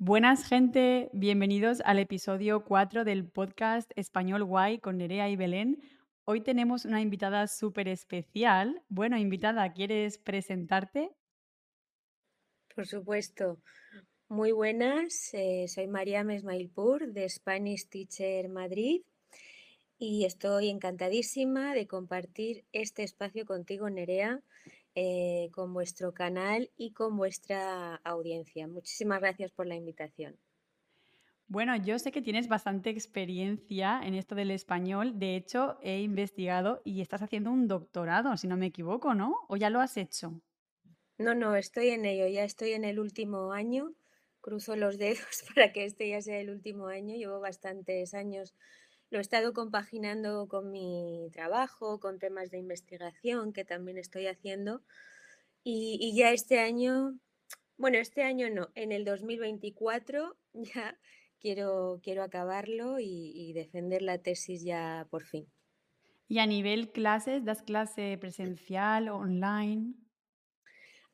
Buenas gente, bienvenidos al episodio 4 del podcast Español Guay con Nerea y Belén. Hoy tenemos una invitada súper especial. Bueno, invitada, ¿quieres presentarte? Por supuesto. Muy buenas, eh, soy María Mesmailpur de Spanish Teacher Madrid y estoy encantadísima de compartir este espacio contigo, Nerea, eh, con vuestro canal y con vuestra audiencia. Muchísimas gracias por la invitación. Bueno, yo sé que tienes bastante experiencia en esto del español. De hecho, he investigado y estás haciendo un doctorado, si no me equivoco, ¿no? ¿O ya lo has hecho? No, no, estoy en ello, ya estoy en el último año. Cruzo los dedos para que este ya sea el último año. Llevo bastantes años lo he estado compaginando con mi trabajo, con temas de investigación que también estoy haciendo. Y, ya este año, bueno, este año no, en el 2024 ya quiero, quiero acabarlo y, y defender la tesis ya por fin. ¿Y a nivel clases, das clase presencial o online?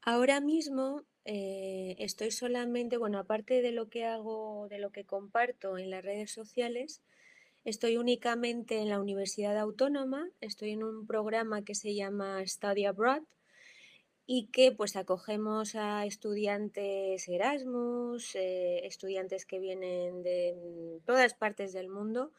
Ahora mismo eh, estoy solamente, bueno, aparte de lo que hago, de lo que comparto en las redes sociales, estoy únicamente en la Universidad Autónoma, estoy en un programa que se llama Study Abroad y que pues acogemos a estudiantes Erasmus, eh, estudiantes que vienen de mm, todas partes del mundo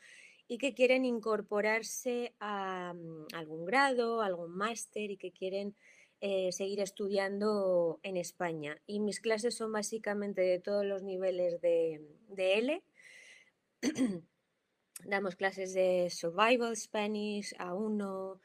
y que quieren incorporarse a mm, algún grado, algún máster y que quieren eh, seguir estudiando en España. Y mis clases son básicamente de todos los niveles de, de L. damos clases de Survival Spanish a uno,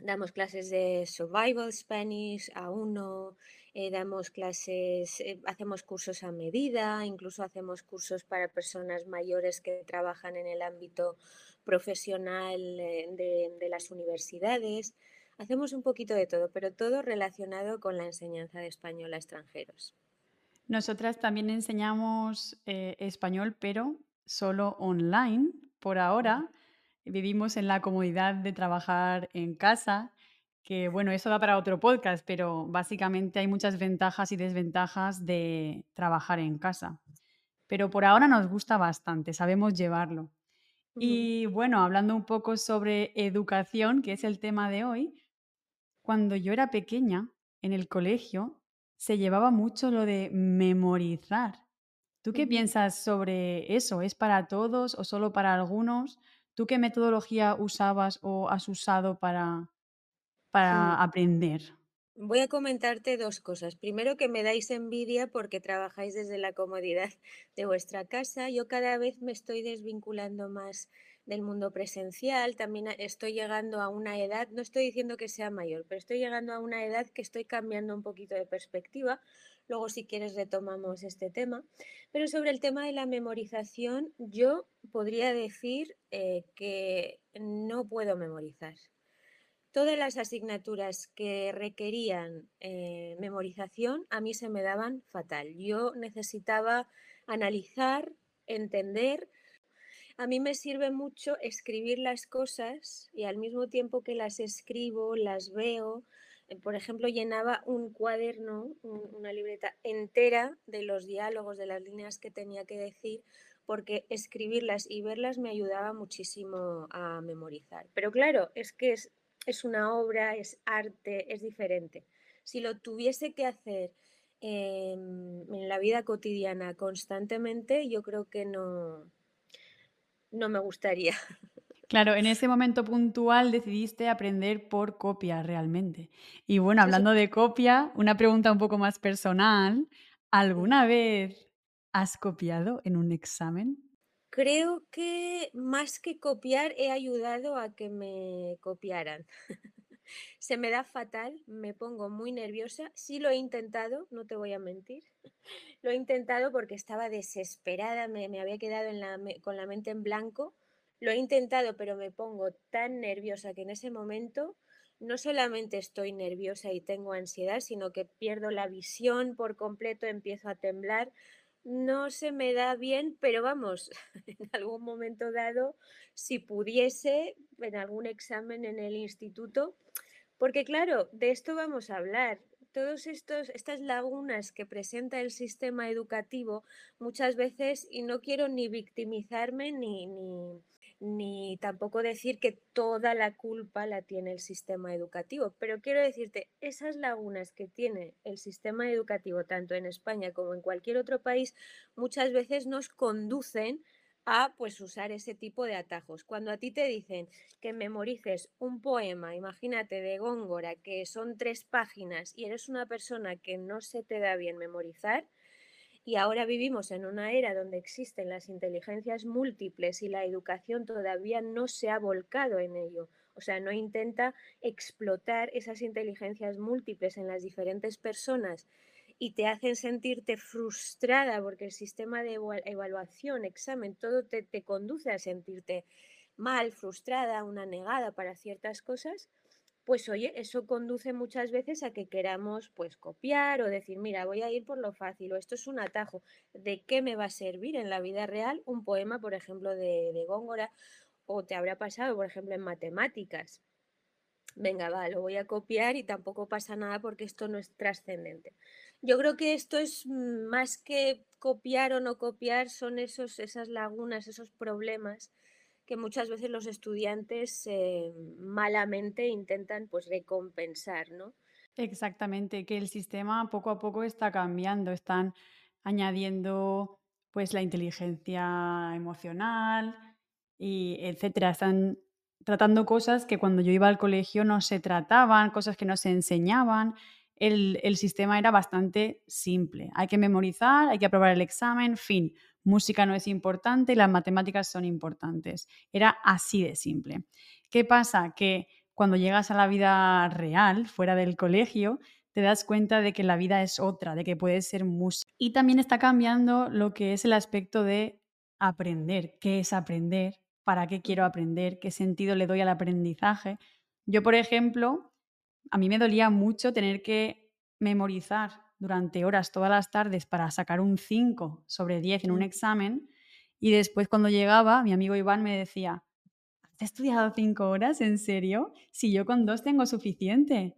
damos clases de Survival Spanish a uno, eh, damos clases, eh, hacemos cursos a medida, incluso hacemos cursos para personas mayores que trabajan en el ámbito profesional de, de las universidades. Hacemos un poquito de todo, pero todo relacionado con la enseñanza de español a extranjeros. Nosotras también enseñamos eh, español, pero solo online. Por ahora vivimos en la comodidad de trabajar en casa, que bueno, eso da para otro podcast, pero básicamente hay muchas ventajas y desventajas de trabajar en casa. Pero por ahora nos gusta bastante, sabemos llevarlo. Y bueno, hablando un poco sobre educación, que es el tema de hoy, cuando yo era pequeña, en el colegio, se llevaba mucho lo de memorizar. ¿Tú qué piensas sobre eso? ¿Es para todos o solo para algunos? ¿Tú qué metodología usabas o has usado para, para aprender? Voy a comentarte dos cosas. Primero, que me dais envidia porque trabajáis desde la comodidad de vuestra casa. Yo cada vez me estoy desvinculando más del mundo presencial, también estoy llegando a una edad, no estoy diciendo que sea mayor, pero estoy llegando a una edad que estoy cambiando un poquito de perspectiva. Luego, si quieres, retomamos este tema. Pero sobre el tema de la memorización, yo podría decir eh, que no puedo memorizar. Todas las asignaturas que requerían eh, memorización a mí se me daban fatal. Yo necesitaba analizar, entender, a mí me sirve mucho escribir las cosas y al mismo tiempo que las escribo, las veo. Eh, por ejemplo, llenaba un cuaderno, una libreta entera de los diálogos, de las líneas que tenía que decir, porque escribirlas y verlas me ayudaba muchísimo a memorizar. Pero claro, es que es, es una obra, es arte, es diferente. Si lo tuviese que hacer en la vida cotidiana constantemente, yo creo que no, no me gustaría. Claro, en ese momento puntual decidiste aprender por copia realmente. Y bueno, hablando de copia, una pregunta un poco más personal. ¿Alguna vez has copiado en un examen? Creo que más que copiar he ayudado a que me copiaran. Se me da fatal, me pongo muy nerviosa. Sí lo he intentado, no te voy a mentir. Lo he intentado porque estaba desesperada, me, había quedado con la mente en blanco. Lo he intentado, pero me pongo tan nerviosa que en ese momento no solamente estoy nerviosa y tengo ansiedad, sino que pierdo la visión por completo, empiezo a temblar. No se me da bien, pero vamos, en algún momento dado, si pudiese, en algún examen en el instituto, porque claro, de esto vamos a hablar. estos estas lagunas que presenta el sistema educativo muchas veces, y no quiero ni victimizarme ni ni ni tampoco decir que toda la culpa la tiene el sistema educativo, pero quiero decirte, esas lagunas que tiene el sistema educativo, tanto en España como en cualquier otro país, muchas veces nos conducen a pues usar ese tipo de atajos. Cuando a ti te dicen que memorices un poema, imagínate de Góngora, que son tres páginas y eres una persona que no se te da bien memorizar, y ahora vivimos en una era donde existen las inteligencias múltiples y la educación todavía no se ha volcado en ello. O sea, no intenta explotar esas inteligencias múltiples en las diferentes personas y te hacen sentirte frustrada porque el sistema de evaluación, examen, todo te, te conduce a sentirte mal, frustrada, una negada para ciertas cosas pues oye, eso conduce muchas veces a que queramos pues copiar o decir, mira, voy a ir por lo fácil o esto es un atajo. ¿De qué me va a servir en la vida real un poema, por ejemplo, de, Góngora? O te habrá pasado, por ejemplo, en matemáticas. Venga, va, lo voy a copiar y tampoco pasa nada porque esto no es trascendente. Yo creo que esto es más que copiar o no copiar, son esos, esas lagunas, esos problemas que muchas veces los estudiantes eh, malamente intentan pues recompensar, ¿no? Exactamente, que el sistema poco a poco está cambiando, están añadiendo pues la inteligencia emocional y etcétera, están tratando cosas que cuando yo iba al colegio no se trataban, cosas que no se enseñaban. El, el sistema era bastante simple. Hay que memorizar, hay que aprobar el examen, fin música no es importante las matemáticas son importantes. Era así de simple. ¿Qué pasa? Que cuando llegas a la vida real, fuera del colegio, te das cuenta de que la vida es otra, de que puedes ser música. Y también está cambiando lo que es el aspecto de aprender. ¿Qué es aprender? ¿Para qué quiero aprender? ¿Qué sentido le doy al aprendizaje? Yo, por ejemplo, a mí me dolía mucho tener que memorizar durante horas todas las tardes para sacar un 5 sobre 10 en un examen y después cuando llegaba mi amigo Iván me decía, ¿has estudiado 5 horas? ¿En serio? Si yo con dos tengo suficiente.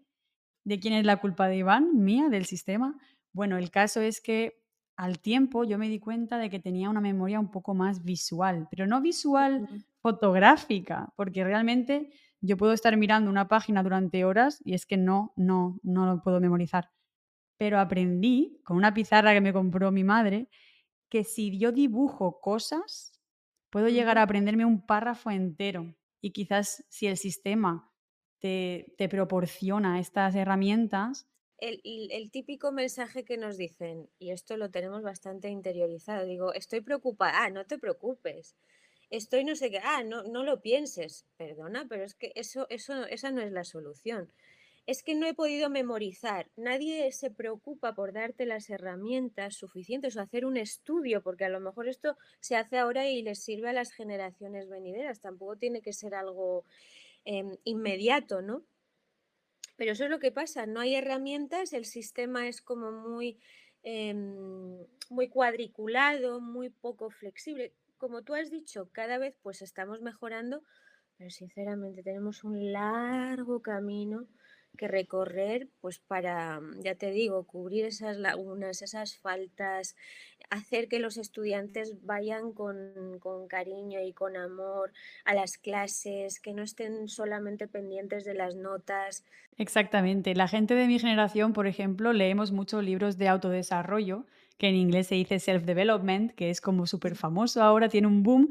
¿De quién es la culpa de Iván? Mía, del sistema. Bueno, el caso es que al tiempo yo me di cuenta de que tenía una memoria un poco más visual, pero no visual fotográfica, porque realmente yo puedo estar mirando una página durante horas y es que no, no, no lo puedo memorizar pero aprendí con una pizarra que me compró mi madre que si yo dibujo cosas, puedo llegar a aprenderme un párrafo entero. Y quizás si el sistema te, te proporciona estas herramientas... El, el, típico mensaje que nos dicen, y esto lo tenemos bastante interiorizado, digo, estoy preocupada, ah, no te preocupes, estoy no sé qué, ah, no, no lo pienses, perdona, pero es que eso, eso, esa no es la solución es que no he podido memorizar. Nadie se preocupa por darte las herramientas suficientes o hacer un estudio, porque a lo mejor esto se hace ahora y les sirve a las generaciones venideras. Tampoco tiene que ser algo em, inmediato, ¿no? Pero eso es lo que pasa, no hay herramientas, el sistema es como muy, em, muy cuadriculado, muy poco flexible. Como tú has dicho, cada vez pues estamos mejorando, pero sinceramente tenemos un largo camino que recorrer, pues para, mm, ya te digo, cubrir esas lagunas, esas faltas, hacer que los estudiantes vayan con, con, cariño y con amor a las clases, que no estén solamente pendientes de las notas. Exactamente. La gente de mi generación, por ejemplo, leemos muchos libros de autodesarrollo, que en inglés se dice self-development, que es como súper famoso ahora, tiene un boom.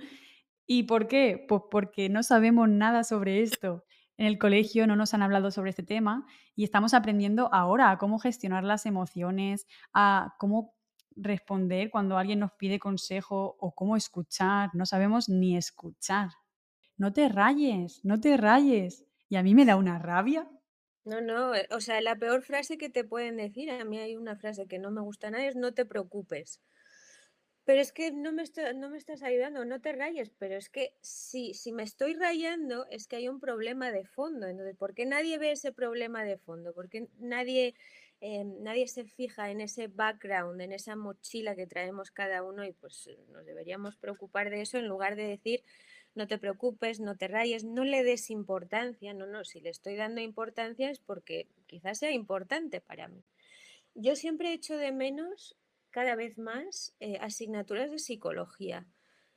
¿Y por qué? Pues porque no sabemos nada sobre esto en el colegio no nos han hablado sobre este tema y estamos aprendiendo ahora a cómo gestionar las emociones, a cómo responder cuando alguien nos pide consejo o cómo escuchar. No sabemos ni escuchar. No te rayes, no te rayes. Y a mí me da una rabia. No, no, eh, o sea, la peor frase que te pueden decir, a mí hay una frase que no me gusta nada, es no te preocupes. Pero es que no me, no me estás ayudando, no te rayes, pero es que si, si me estoy rayando es que hay un problema de fondo. Entonces, ¿por qué nadie ve ese problema de fondo? ¿Por qué nadie, eh, nadie se fija en ese background, en esa mochila que traemos cada uno y pues nos deberíamos preocupar de eso en lugar de decir, no te preocupes, no te rayes, no le des importancia. No, no, si le estoy dando importancia es porque quizás sea importante para mí. Yo siempre echo de menos, cada vez más, eh, asignaturas de psicología.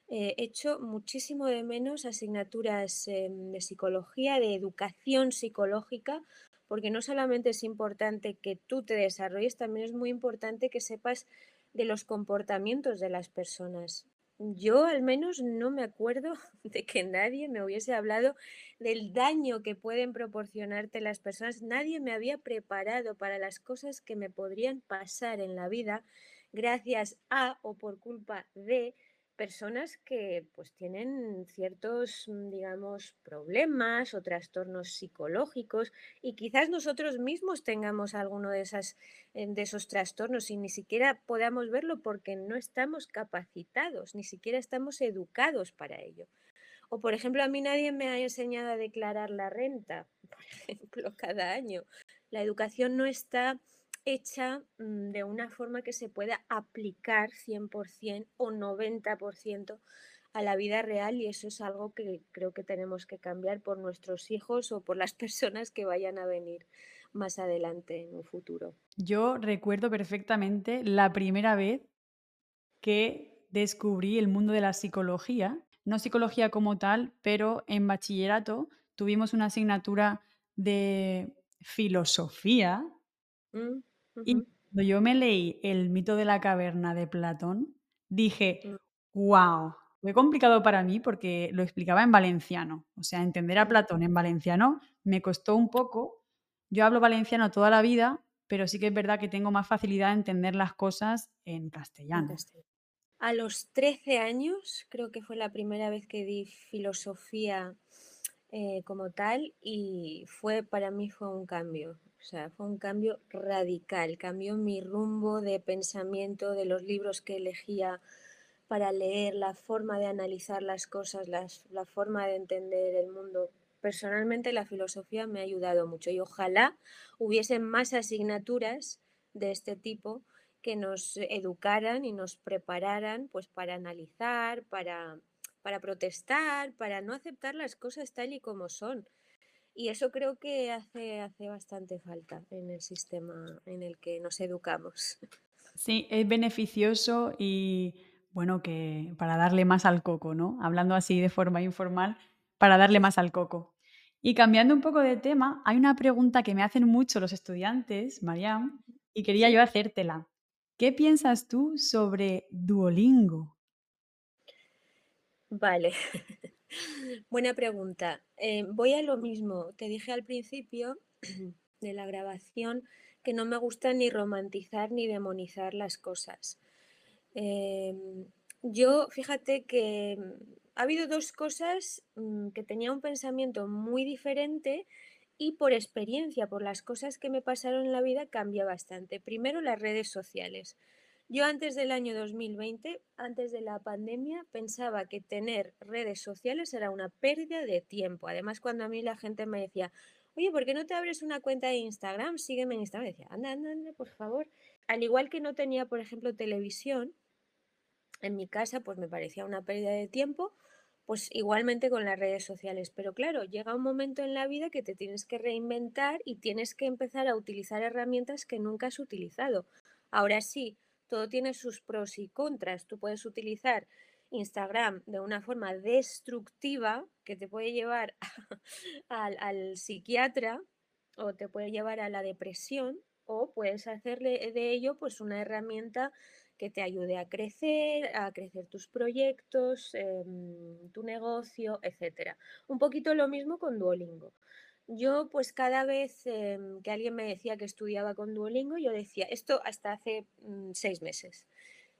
Eh, echo muchísimo de menos asignaturas em, de psicología, de educación psicológica, porque no solamente es importante que tú te desarrolles, también es muy importante que sepas de los comportamientos de las personas. Yo al menos no me acuerdo de que nadie me hubiese hablado del daño que pueden proporcionarte las personas. Nadie me había preparado para las cosas que me podrían pasar en la vida gracias a o por culpa de personas que pues tienen ciertos, mm, digamos, problemas o trastornos psicológicos y quizás nosotros mismos tengamos alguno de, esas, eh, de esos trastornos y ni siquiera podamos verlo porque no estamos capacitados, ni siquiera estamos educados para ello. O, por ejemplo, a mí nadie me ha enseñado a declarar la renta, por ejemplo, cada año. La educación no está hecha mm, de una forma que se pueda aplicar 100% o 90% a la vida real y eso es algo que creo que tenemos que cambiar por nuestros hijos o por las personas que vayan a venir más adelante en un futuro. Yo recuerdo perfectamente la primera vez que descubrí el mundo de la psicología, no psicología como tal, pero en bachillerato tuvimos una asignatura de filosofía Mm, y cuando yo me leí El mito de la caverna de Platón, dije: mm, "Guau". Fue complicado para mí porque lo explicaba en valenciano. O sea, entender a mm, Platón en valenciano me costó un poco. Yo hablo valenciano toda la vida, pero sí que es verdad que tengo más facilidad en entender las cosas en castellano. A los 13 años creo que fue la primera vez que di filosofía eh, como tal y fue para mí fue un cambio, o sea, fue un cambio radical, cambió mi rumbo de pensamiento, de los libros que elegía para leer, la forma de analizar las cosas, las- la forma de entender el mundo. Personalmente la filosofía me ha ayudado mucho y ojalá hubiesen más asignaturas de este tipo que nos educaran y nos prepararan pues para analizar, para, para protestar, para no aceptar las cosas tal y como son. Y eso creo que hace, hace bastante falta en el sistema en el que nos educamos. Sí, es beneficioso y bueno, que para darle más al coco, ¿no? Hablando así de forma informal, para darle más al coco. Y cambiando un poco de tema, hay una pregunta que me hacen mucho los estudiantes, Mariam, y quería yo hacértela. ¿Qué piensas tú sobre Duolingo? Vale. Buena pregunta. Eh, voy a lo mismo. Te dije al principio de la grabación que no me gusta ni romantizar ni demonizar las cosas. Em, yo, fíjate que mm, ha habido dos cosas mm, que tenía un pensamiento muy diferente y por experiencia, por las cosas que me pasaron en la vida, cambia bastante. Primero, las redes sociales. Yo antes del año 2020, antes de la pandemia, pensaba que tener redes sociales era una pérdida de tiempo. Además, cuando a mí la gente me decía, oye, ¿por qué no te abres una cuenta de Instagram? Sígueme en Instagram. Decía, anda, anda, anda, por favor. Al igual que no tenía, por ejemplo, televisión, en mi casa, pues me parecía una pérdida de tiempo, pues igualmente con las redes sociales. Pero claro, llega un momento en la vida que te tienes que reinventar y tienes que empezar a utilizar herramientas que nunca has utilizado. Ahora sí, todo tiene sus pros y contras. Tú puedes utilizar Instagram de una forma destructiva que te puede llevar al, psiquiatra o te puede llevar a la depresión o puedes hacerle de ello pues una herramienta que te ayude a crecer, a crecer tus proyectos, em, tu negocio, etcétera. Un poquito lo mismo con Duolingo. Yo, pues cada vez em, que alguien me decía que estudiaba con Duolingo, yo decía, esto hasta hace mm, seis meses.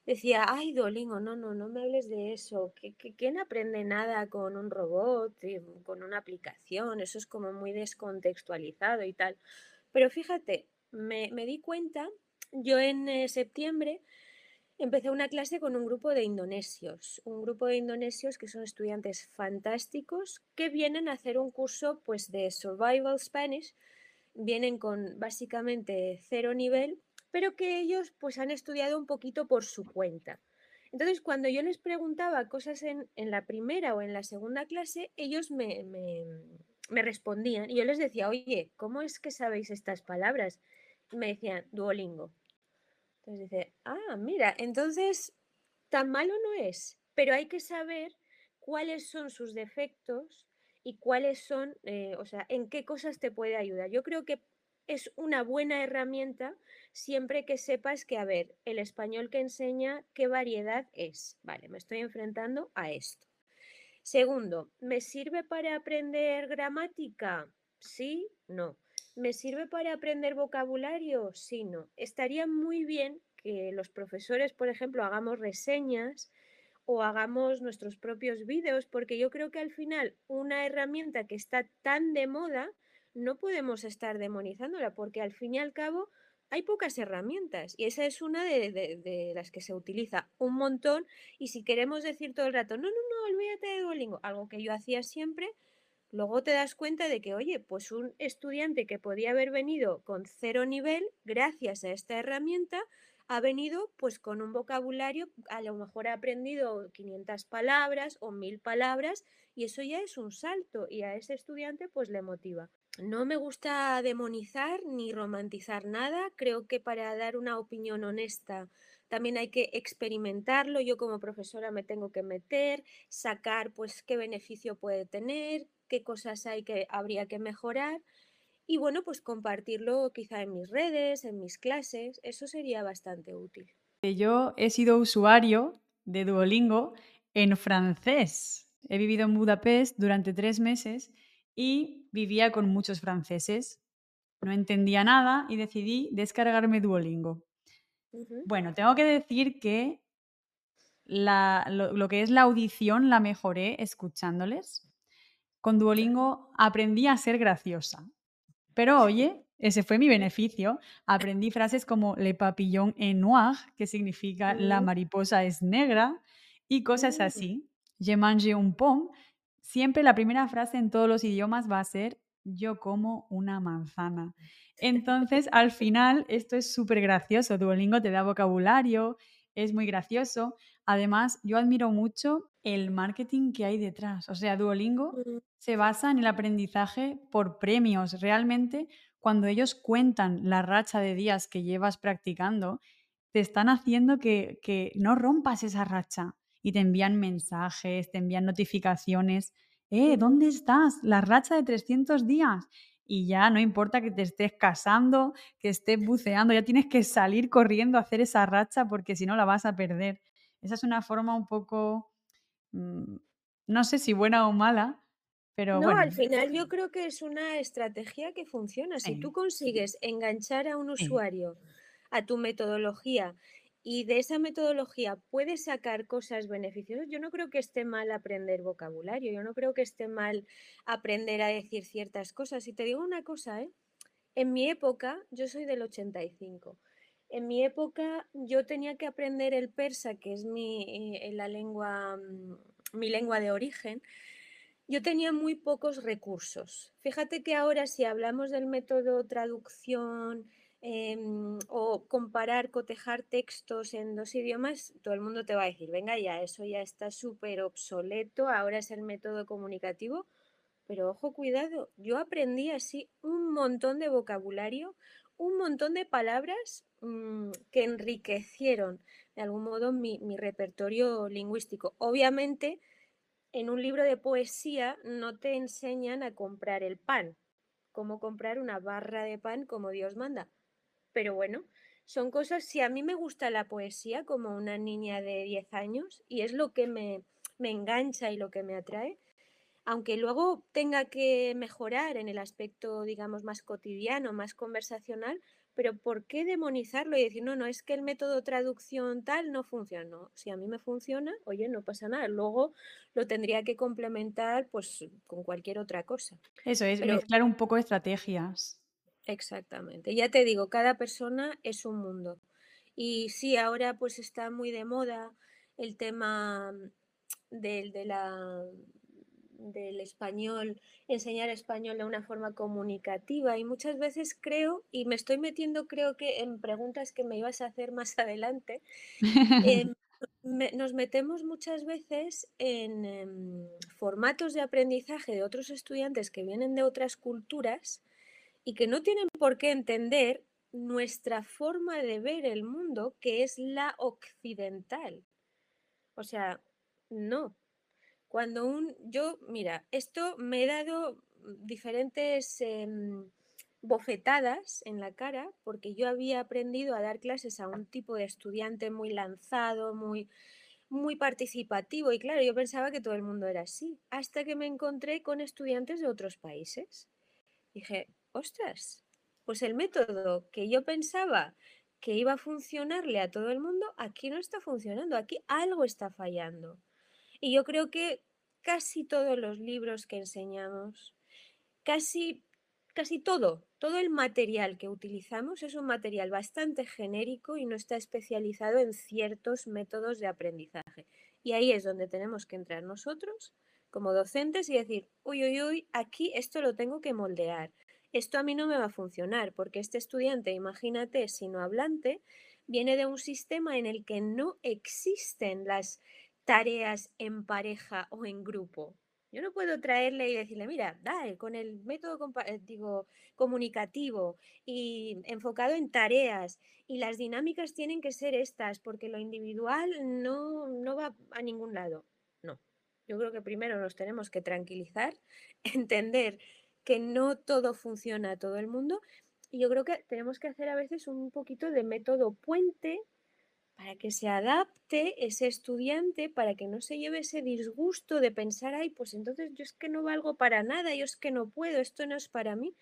Decía, ay, Duolingo, no, no, no me hables de eso. que que ¿Quién aprende nada con un robot, y con una aplicación? Eso es como muy descontextualizado y tal. Pero fíjate, me, me di cuenta, yo en eh, septiembre Empecé una clase con un grupo de indonesios, un grupo de indonesios que son estudiantes fantásticos que vienen a hacer un curso pues de Survival Spanish, vienen con básicamente cero nivel, pero que ellos pues han estudiado un poquito por su cuenta. Entonces, cuando yo les preguntaba cosas en, en la primera o en la segunda clase, ellos me, me, me respondían y yo les decía, oye, ¿cómo es que sabéis estas palabras? Y me decían, Duolingo. Entonces dice, ah, mira, entonces tan malo no es, pero hay que saber cuáles son sus defectos y cuáles son, eh, o sea, en qué cosas te puede ayudar. Yo creo que es una buena herramienta siempre que sepas que, a ver, el español que enseña, qué variedad es. Vale, me estoy enfrentando a esto. Segundo, ¿me sirve para aprender gramática? Sí, no. ¿Me sirve para aprender vocabulario? Sí, no. Estaría muy bien que los profesores, por ejemplo, hagamos reseñas o hagamos nuestros propios vídeos, porque yo creo que al final una herramienta que está tan de moda, no podemos estar demonizándola, porque al fin y al cabo hay pocas herramientas y esa es una de, las que se utiliza un montón y si queremos decir todo el rato, no, no, no, olvídate de Duolingo, algo que yo hacía siempre, luego te das cuenta de que, oye, pues un estudiante que podía haber venido con cero nivel, gracias a esta herramienta, ha venido pues con un vocabulario, a lo mejor ha aprendido 500 palabras o 1000 palabras y eso ya es un salto y a ese estudiante pues le motiva. No me gusta demonizar ni romantizar nada, creo que para dar una opinión honesta también hay que experimentarlo, yo como profesora me tengo que meter, sacar pues qué beneficio puede tener, qué cosas hay que habría que mejorar y bueno, pues compartirlo quizá en mis redes, en mis clases, eso sería bastante útil. Yo he sido usuario de Duolingo en francés. He vivido en Budapest durante tres meses y vivía con muchos franceses. No entendía nada y decidí descargarme Duolingo. Bueno, tengo que decir que lo, que es la audición la mejoré escuchándoles. Con Duolingo aprendí a ser graciosa. Pero oye, ese fue mi beneficio. Aprendí frases como le papillon est noir, que significa la mariposa es negra, y cosas así. Je mange un pomme. Siempre la primera frase en todos los idiomas va a ser yo como una manzana. Entonces, al final, esto es súper gracioso. Duolingo te da vocabulario, es muy gracioso. Además, yo admiro mucho el marketing que hay detrás. O sea, Duolingo se basa en el aprendizaje por premios. Realmente, cuando ellos cuentan la racha de días que llevas practicando, te están haciendo que, que no rompas esa racha y te envían mensajes, te envían notificaciones. Eh, ¿dónde estás? La racha de 300 días. Y ya no importa que te estés casando, que estés buceando, ya tienes que salir corriendo a hacer esa racha porque si no la vas a perder. Esa es una forma un poco, mm, no sé si buena o mala, pero no, al final yo creo que es una estrategia que funciona. Si tú consigues enganchar a un usuario a tu metodología y de esa metodología puedes sacar cosas beneficiosas, yo no creo que esté mal aprender vocabulario, yo no creo que esté mal aprender a decir ciertas cosas. Y te digo una cosa, ¿eh? En mi época, yo soy del 85, en mi época yo tenía que aprender el persa, que es mi, eh, la lengua, mm, mi lengua de origen. Yo tenía muy pocos recursos. Fíjate que ahora si hablamos del método traducción em, o comparar, cotejar textos en dos idiomas, todo el mundo te va a decir, venga ya, eso ya está súper obsoleto, ahora es el método comunicativo. Pero ojo, cuidado, yo aprendí así un montón de vocabulario, un montón de palabras mm, que enriquecieron de algún modo mi, repertorio lingüístico. Obviamente, en un libro de poesía no te enseñan a comprar el pan, como comprar una barra de pan como Dios manda. Pero bueno, son cosas, si a mí me gusta la poesía como una niña de 10 años y es lo que me, me engancha y lo que me atrae, aunque luego tenga que mejorar en el aspecto, digamos, más cotidiano, más conversacional, pero ¿por qué demonizarlo y decir, no, no, es que el método traducción tal no funciona? si a mí me funciona, oye, no pasa nada. Luego lo tendría que complementar pues con cualquier otra cosa. Eso es, mezclar un poco estrategias. Exactamente. Ya te digo, cada persona es un mundo. Y sí, ahora pues está muy de moda el tema de, de la del español, enseñar español de una forma comunicativa y muchas veces creo, y me estoy metiendo creo que en preguntas que me ibas a hacer más adelante, em, nos metemos muchas veces en em, formatos de aprendizaje de otros estudiantes que vienen de otras culturas y que no tienen por qué entender nuestra forma de ver el mundo, que es la occidental. O sea, no. Cuando un, yo, mira, esto me he dado diferentes em, bofetadas en la cara porque yo había aprendido a dar clases a un tipo de estudiante muy lanzado, muy, muy participativo y claro, yo pensaba que todo el mundo era así, hasta que me encontré con estudiantes de otros países. Dije, ostras, pues el método que yo pensaba que iba a funcionarle a todo el mundo, aquí no está funcionando, aquí algo está fallando. Y yo creo que casi todos los libros que enseñamos, casi, casi todo, todo el material que utilizamos es un material bastante genérico y no está especializado en ciertos métodos de aprendizaje. Y ahí es donde tenemos que entrar nosotros como docentes y decir, uy, uy, uy, aquí esto lo tengo que moldear. Esto a mí no me va a funcionar porque este estudiante, imagínate, sino hablante, viene de un sistema en el que no existen las tareas en pareja o en grupo. Yo no puedo traerle y decirle, mira, dale, con el método eh, digo, comunicativo y enfocado en tareas y las dinámicas tienen que ser estas porque lo individual no, no va a ningún lado. No, yo creo que primero nos tenemos que tranquilizar, entender que no todo funciona a todo el mundo y yo creo que tenemos que hacer a veces un poquito de método puente para que se adapte ese estudiante, para que no se lleve ese disgusto de pensar, ay, pues entonces yo es que no valgo para nada, yo es que no puedo, esto no es para mí.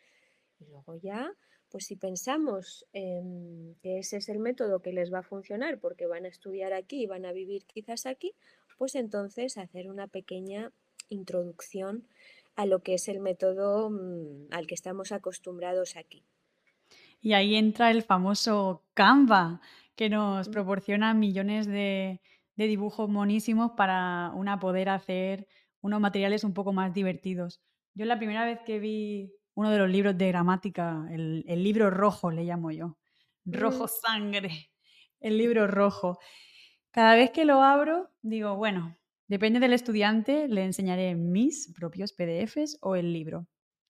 Y luego ya, pues si pensamos que ese es el método que les va a funcionar porque van a estudiar aquí y van a vivir quizás aquí, pues entonces hacer una pequeña introducción a lo que es el método mm, al que estamos acostumbrados aquí. Y ahí entra el famoso Canva, que nos proporciona millones de, dibujos monísimos para una poder hacer unos materiales un poco más divertidos. Yo la primera vez que vi uno de los libros de gramática, el, libro rojo le llamo yo, rojo mm. sangre, el libro rojo. Cada vez que lo abro, digo, bueno, depende del estudiante, le enseñaré mis propios PDFs o el libro.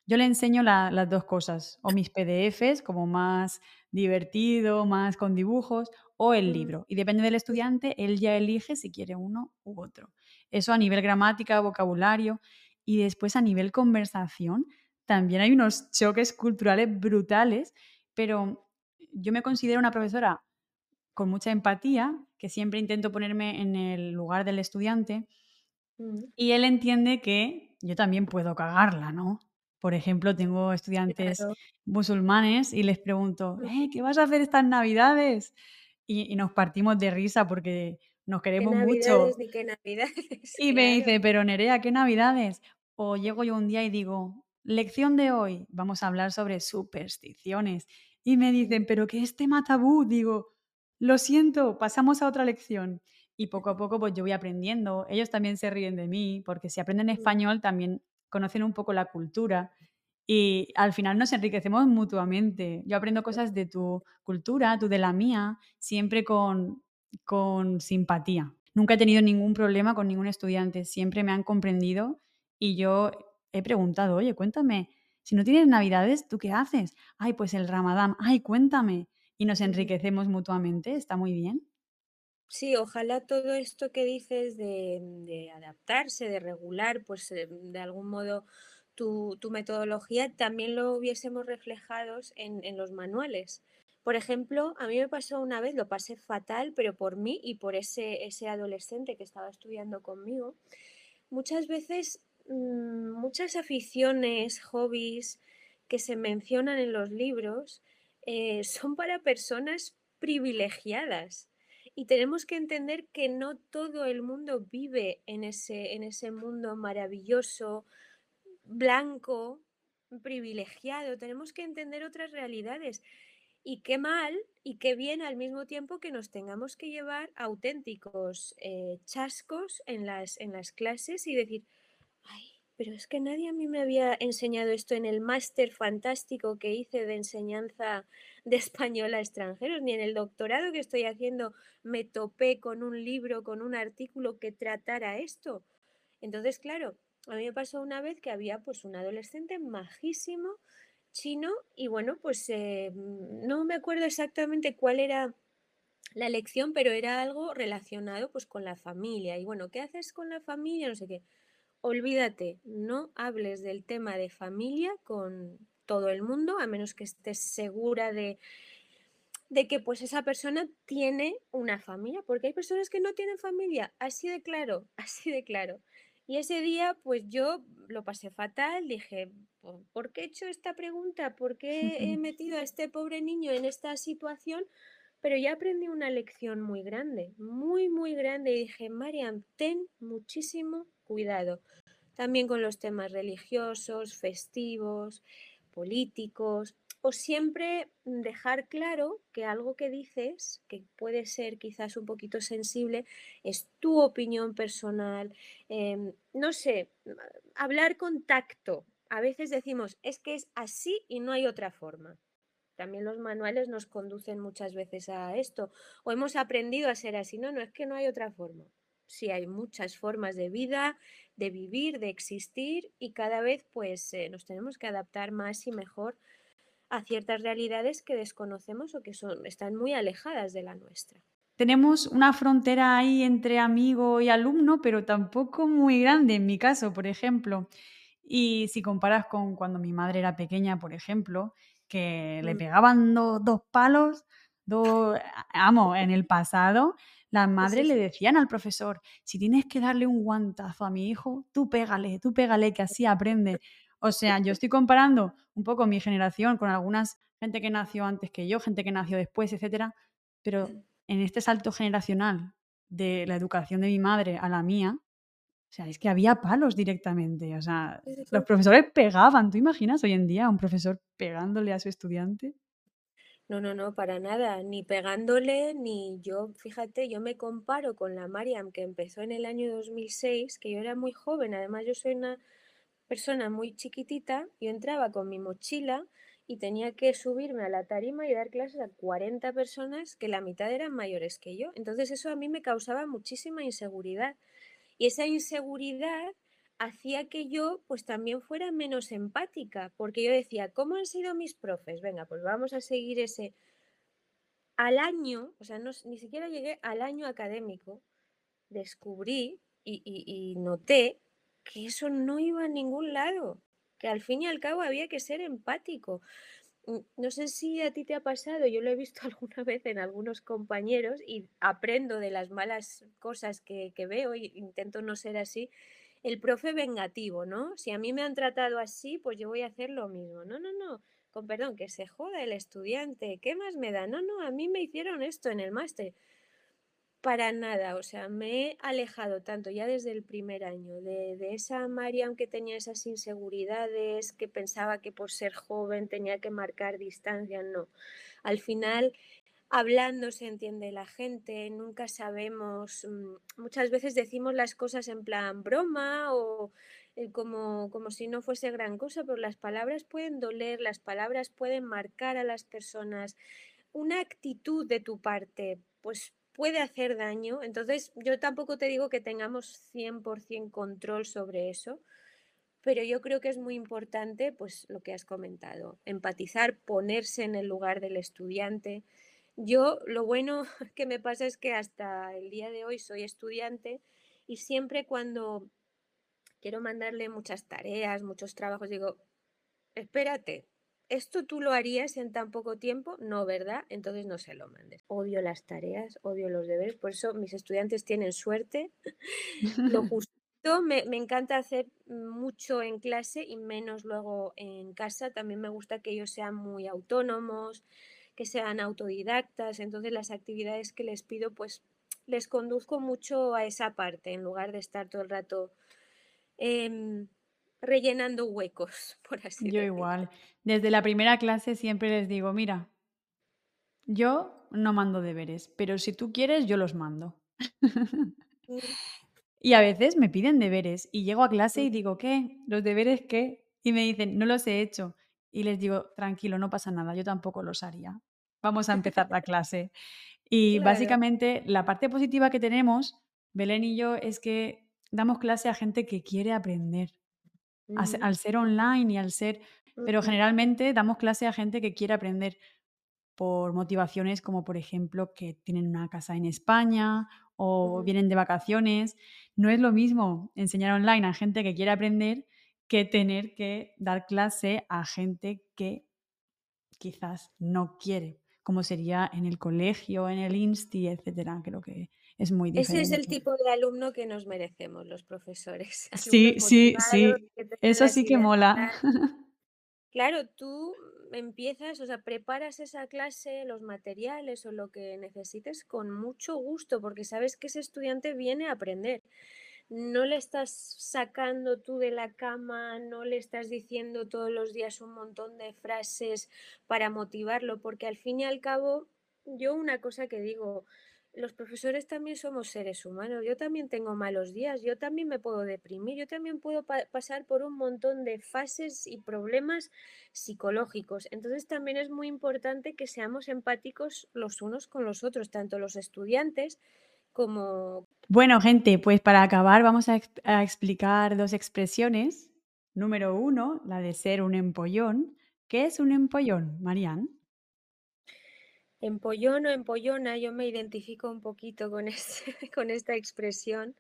Yo le enseño las dos cosas, o mis PDFs como más divertido, más con dibujos, o el libro. Y depende del estudiante, él ya elige si quiere uno u otro. Eso a nivel gramática, vocabulario y después a nivel conversación. También hay unos choques culturales brutales, pero yo me considero una profesora con mucha empatía, que siempre intento ponerme en el lugar del estudiante, mm. y él entiende que yo también puedo cagarla, ¿no? Por ejemplo, tengo estudiantes musulmanes y les pregunto, eh, ¿qué vas a hacer estas navidades? Y, nos partimos de risa porque nos queremos ¿Qué mucho. Ni qué navidades, y me dice, pero Nerea, ¿qué navidades? O llego yo un día y digo, lección de hoy, vamos a hablar sobre supersticiones. Y me dicen, pero ¿qué es tema tabú? Digo, lo siento, pasamos a otra lección. Y poco a poco pues yo voy aprendiendo. Ellos también se ríen de mí porque si aprenden español también conocen un poco la cultura y al final nos enriquecemos mutuamente. Yo aprendo cosas de tu cultura, tú de la mía, siempre con, con simpatía. Nunca he tenido ningún problema con ningún estudiante, siempre me han comprendido y yo he preguntado, oye, cuéntame, si no tienes navidades, ¿tú qué haces? Ay, pues el ramadán, ay, cuéntame. Y nos enriquecemos mutuamente, está muy bien. Sí, ojalá todo esto que dices de, adaptarse, de regular, pues eh, de algún modo tu, metodología también lo hubiésemos reflejados en, los manuales. Por ejemplo, a mí me pasó una vez, lo pasé fatal, pero por mí y por ese, ese adolescente que estaba estudiando conmigo. Muchas veces, mm, muchas aficiones, hobbies que se mencionan en los libros eh, son para personas privilegiadas y tenemos que entender que no todo el mundo vive en ese, en ese mundo maravilloso, blanco, privilegiado. Tenemos que entender otras realidades. Y qué mal y qué bien al mismo tiempo que nos tengamos que llevar auténticos eh, chascos en las, en las clases y decir, pero es que nadie a mí me había enseñado esto en el máster fantástico que hice de enseñanza de español a extranjeros, ni en el doctorado que estoy haciendo me topé con un libro, con un artículo que tratara esto. Entonces, claro, a mí me pasó una vez que había pues un adolescente majísimo, chino y bueno, pues eh, no me acuerdo exactamente cuál era la lección, pero era algo relacionado pues con la familia. Y bueno, ¿qué haces con la familia? No sé qué. Olvídate, no hables del tema de familia con todo el mundo, a menos que estés segura de, de que pues esa persona tiene una familia, porque hay personas que no tienen familia, así de claro, así de claro. Y ese día pues yo lo pasé fatal, dije, "¿Por por qué he hecho esta pregunta? ¿Por qué he metido a este pobre niño en esta situación?". Pero ya aprendí una lección muy grande, muy, muy grande, y dije: "Mariam, ten muchísimo cuidado". También con los temas religiosos, festivos, políticos, o siempre dejar claro que algo que dices, que puede ser quizás un poquito sensible, es tu opinión personal. em, no sé, hablar con tacto. A veces decimos, es que es así y no hay otra forma. También los manuales nos conducen muchas veces a esto. O hemos aprendido a ser así. No, no, es que no hay otra forma. Sí, hay muchas formas de vida, de vivir, de existir y cada vez pues eh, nos tenemos que adaptar más y mejor a ciertas realidades que desconocemos o que son, están muy alejadas de la nuestra. Tenemos una frontera ahí entre amigo y alumno, pero tampoco muy grande en mi caso, por ejemplo. Y si comparas con cuando mi madre era pequeña, por ejemplo, que le Mm, pegaban do- dos palos, dos, amo, en el pasado, las Sí, madres le decían al profesor, si tienes que darle un guantazo a mi hijo, tú pégale, tú pégale, que así aprende. O sea, yo estoy comparando un poco mi generación con algunas gente que nació antes que yo, gente que nació después, etcétera, pero en este salto generacional de la educación de mi madre a la mía, sea, es que había palos directamente, o sea, los profesores pegaban, ¿tú imaginas hoy en día a un profesor pegándole a su estudiante? No, no, no, para nada, ni pegándole, ni yo, fíjate, yo me comparo con la Mariam que empezó en el año 2006, que yo era muy joven, además yo soy una persona muy chiquitita, yo entraba con mi mochila y tenía que subirme a la tarima y dar clases a 40 personas que la mitad eran mayores que yo. Entonces eso a mí me causaba muchísima inseguridad. Y esa inseguridad hacía que yo pues también fuera menos empática, porque yo decía, ¿cómo han sido mis profes? Venga, pues vamos a seguir ese. Al año, o sea, no, ni siquiera llegué al año académico, descubrí y- y noté que eso no iba a ningún lado, que al fin y al cabo había que ser empático. Mm, No sé si a ti te ha pasado, yo lo he visto alguna vez en algunos compañeros y aprendo de las malas cosas que, que veo y intento no ser así. El profe vengativo, ¿no? Si a mí me han tratado así, pues yo voy a hacer lo mismo. No, no, no, con perdón, que se joda el estudiante, ¿qué más me da? No, no, a mí me hicieron esto en el máster. Para nada, o sea, me he alejado tanto ya desde el primer año de, esa Mariam que tenía esas inseguridades, que pensaba que por ser joven tenía que marcar distancia, no. Al final, hablando se entiende la gente, nunca sabemos, mm, muchas veces decimos las cosas en plan broma o eh, como, como si no fuese gran cosa, pero las palabras pueden doler, las palabras pueden marcar a las personas una actitud de tu parte, pues puede hacer daño. Entonces, yo tampoco te digo que tengamos 100% control sobre eso, pero yo creo que es muy importante, pues lo que has comentado, empatizar, ponerse en el lugar del estudiante. Yo lo bueno que me pasa es que hasta el día de hoy soy estudiante y siempre cuando quiero mandarle muchas tareas, muchos trabajos, digo, Espérate, ¿esto tú lo harías en tan poco tiempo? No, ¿verdad? Entonces no se lo mandes. Odio las tareas, odio los deberes, por eso mis estudiantes tienen suerte. Lo justito, me, me encanta hacer mucho en clase y menos luego en casa. También me gusta que ellos sean muy autónomos, que sean autodidactas. Entonces las actividades que les pido, pues les conduzco mucho a esa parte, en lugar de estar todo el rato em, rellenando huecos, por así Yo decir. igual. Desde la primera clase siempre les digo, mira, yo no mando deberes, pero si tú quieres, yo los mando. Mm, Y a veces me piden deberes y llego a clase y mm. digo, ¿qué? ¿Los deberes qué? Y me dicen, no los he hecho. Y les digo, tranquilo, no pasa nada, yo tampoco los haría. Vamos a empezar la clase. Y Claro, básicamente la parte positiva que tenemos, Belén y yo, es que damos clase a gente que quiere aprender. Al ser online y al ser pero generalmente damos clase a gente que quiere aprender por motivaciones como, por ejemplo, que tienen una casa en España o vienen de vacaciones. No es lo mismo enseñar online a gente que quiere aprender que tener que dar clase a gente que quizás no quiere, como sería en el colegio, en el insti, etcétera. Creo que es muy Ese es el diferente. tipo de alumno que nos merecemos los profesores, Sí, sí, sí, eso sí que mola. Claro, tú empiezas, o sea, preparas esa clase, los materiales o lo que necesites con mucho gusto, porque sabes que ese estudiante viene a aprender. No le estás sacando tú de la cama, no le estás diciendo todos los días un montón de frases para motivarlo, porque al fin y al cabo, yo una cosa que digo, los profesores también somos seres humanos, yo también tengo malos días, yo también me puedo deprimir, yo también puedo pa- pasar por un montón de fases y problemas psicológicos. Entonces también es muy importante que seamos empáticos los unos con los otros, tanto los estudiantes como... Bueno, gente, pues para acabar vamos a, a explicar dos expresiones. Número uno, la de ser un empollón. ¿Qué es un empollón, Marian? Empollón o empollona, yo me identifico un poquito con, esta expresión.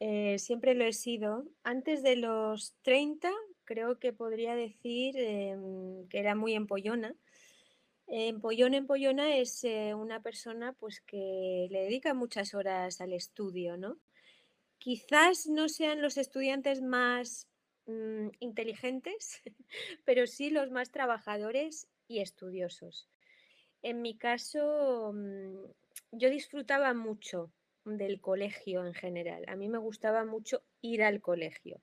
Eh, siempre lo he sido. Antes de los 30, creo que podría decir em, que era muy empollona. Empollón, empollona es eh, una persona pues que le dedica muchas horas al estudio, ¿no? Quizás no sean los estudiantes más mm, inteligentes, pero sí los más trabajadores y estudiosos. En mi caso, mm, yo disfrutaba mucho del colegio en general. A mí me gustaba mucho ir al colegio.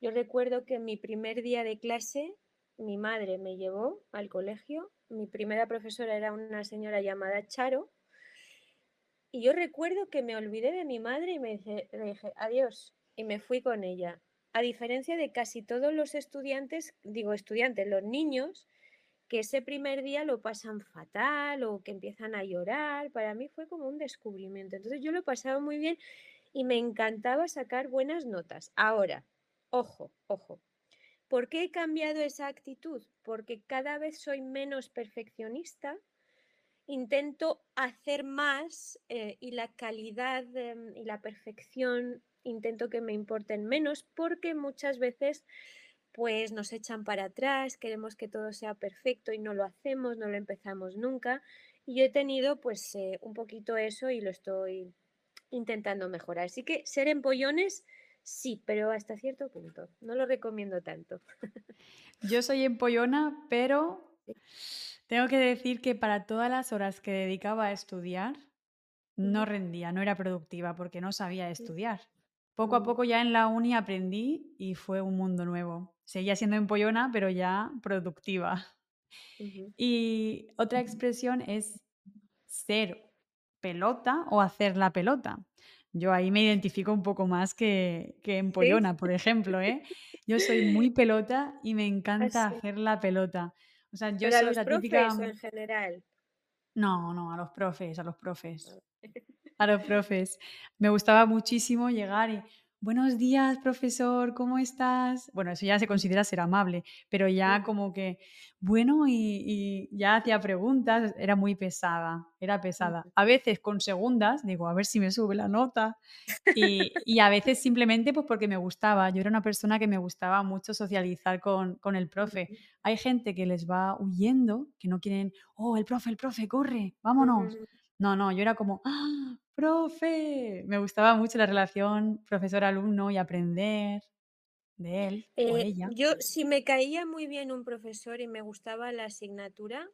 Yo recuerdo que en mi primer día de clase, mi madre me llevó al colegio. Mi primera profesora era una señora llamada Charo. Y yo recuerdo que me olvidé de mi madre y me le dije adiós y me fui con ella. A diferencia de casi todos los estudiantes, digo estudiantes, los niños, que ese primer día lo pasan fatal o que empiezan a llorar. Para mí fue como un descubrimiento. Entonces yo lo pasaba muy bien y me encantaba sacar buenas notas. Ahora, ojo, ojo. ¿Por qué he cambiado esa actitud? Porque cada vez soy menos perfeccionista, intento hacer más eh, y la calidad eh, y la perfección intento que me importen menos porque muchas veces pues nos echan para atrás, queremos que todo sea perfecto y no lo hacemos, no lo empezamos nunca. Y yo he tenido pues eh, un poquito eso y lo estoy intentando mejorar. Así que ser empollones, sí, pero hasta cierto punto. No lo recomiendo tanto. Yo soy empollona, pero tengo que decir que para todas las horas que dedicaba a estudiar, no rendía, no era productiva porque no sabía estudiar. Poco a ujú, poco ya en la uni aprendí y fue un mundo nuevo. Seguía siendo empollona, pero ya productiva. Y otra expresión es ser pelota o hacer la pelota. Yo ahí me identifico un poco más que, que Sí, empollona, por ejemplo, ¿eh? Yo soy muy pelota y me encanta así. hacer la pelota. O sea, yo Pero a soy los la típica... o en general. No, no, a los profes, a los profes. Ah, A los profes. Me gustaba muchísimo llegar y: "Buenos días, profesor, ¿cómo estás?". Bueno, eso ya se considera ser amable, pero ya como que, bueno, y y ya hacía preguntas, era muy pesada, era pesada. A veces con segundas, digo: "A ver si me sube la nota", y y a veces simplemente, pues, porque me gustaba. Yo era una persona que me gustaba mucho socializar con con el profe. Hay gente que les va huyendo, que no quieren: "Oh, el profe, el profe, corre, vámonos". No, no, yo era como: "¡Ah, profe!". Me gustaba mucho la relación profesor-alumno y aprender de él o Eh, ella. yo, si me caía muy bien un profesor y me gustaba la asignatura,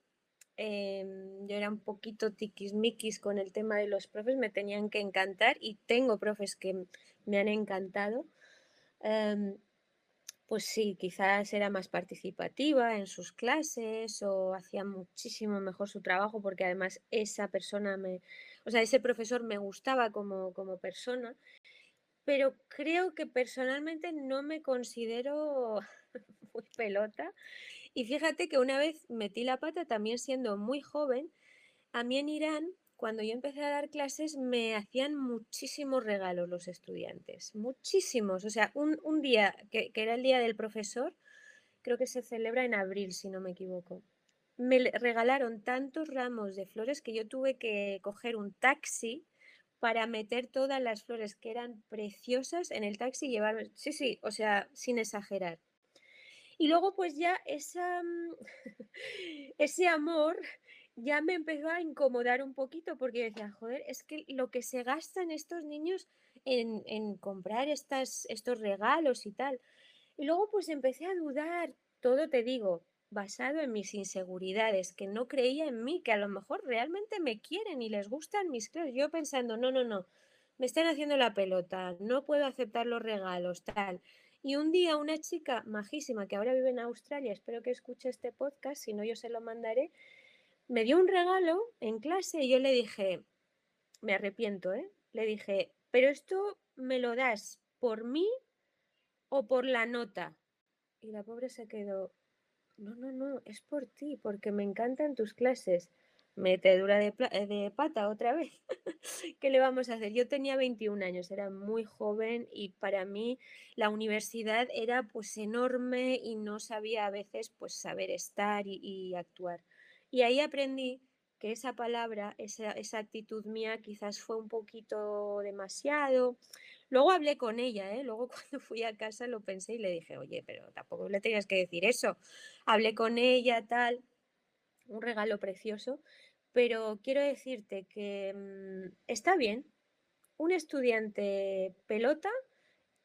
em, yo era un poquito tiquismiquis con el tema de los profes, me tenían que encantar y tengo profes que me han encantado. em, pues sí, quizás era más participativa en sus clases o hacía muchísimo mejor su trabajo porque además esa persona me, o sea, ese profesor me gustaba como, como persona pero creo que personalmente no me considero muy pelota. Y fíjate que una vez metí la pata también siendo muy joven. A mí en Irán cuando yo empecé a dar clases me hacían muchísimos regalos los estudiantes, muchísimos. O sea, un, un día que, que era el día del profesor, creo que se celebra en abril, si no me equivoco. Me regalaron tantos ramos de flores que yo tuve que coger un taxi para meter todas las flores que eran preciosas en el taxi y llevarme. Sí, sí, o sea, sin exagerar. Y luego, pues ya esa, mm, ese amor ya me empezó a incomodar un poquito porque decía, joder, es que lo que se gastan estos niños en, en comprar estas, estos regalos y tal. Y luego pues empecé a dudar, todo te digo, basado en mis inseguridades, que no creía en mí, que a lo mejor realmente me quieren y les gustan mis clases. Yo pensando, no, no, no, me están haciendo la pelota, no puedo aceptar los regalos, tal. Y un día una chica majísima que ahora vive en Australia, espero que escuche este podcast, si no yo se lo mandaré, me dio un regalo en clase y yo le dije, me arrepiento, ¿eh? Le dije, pero esto me lo das por mí o por la nota. Y la pobre se quedó, no, no, no, es por ti, porque me encantan tus clases. Metedura de, de pata otra vez. ¿Qué le vamos a hacer? Yo tenía 21 años, era muy joven y para mí la universidad era pues enorme y no sabía a veces pues saber estar y actuar. Y ahí aprendí que esa palabra, esa, esa actitud mía quizás fue un poquito demasiado. Luego hablé con ella, ¿eh? Luego cuando fui a casa lo pensé y le dije, oye, pero tampoco le tenías que decir eso. Hablé con ella, tal, un regalo precioso, pero quiero decirte que mm, está bien, un estudiante pelota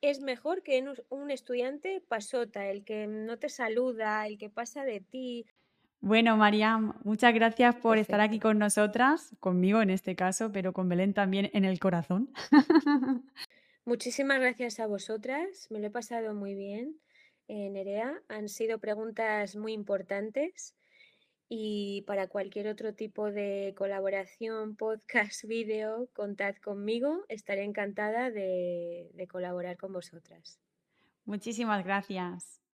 es mejor que un un estudiante pasota, el que no te saluda, el que pasa de ti. Bueno, Mariam, muchas gracias por estar aquí con nosotras, conmigo en este caso, pero con Belén también en el corazón. Muchísimas gracias a vosotras, me lo he pasado muy bien, eh, Nerea. Han sido preguntas muy importantes y para cualquier otro tipo de colaboración, podcast, vídeo, contad conmigo. Estaré encantada de de colaborar con vosotras. Muchísimas gracias.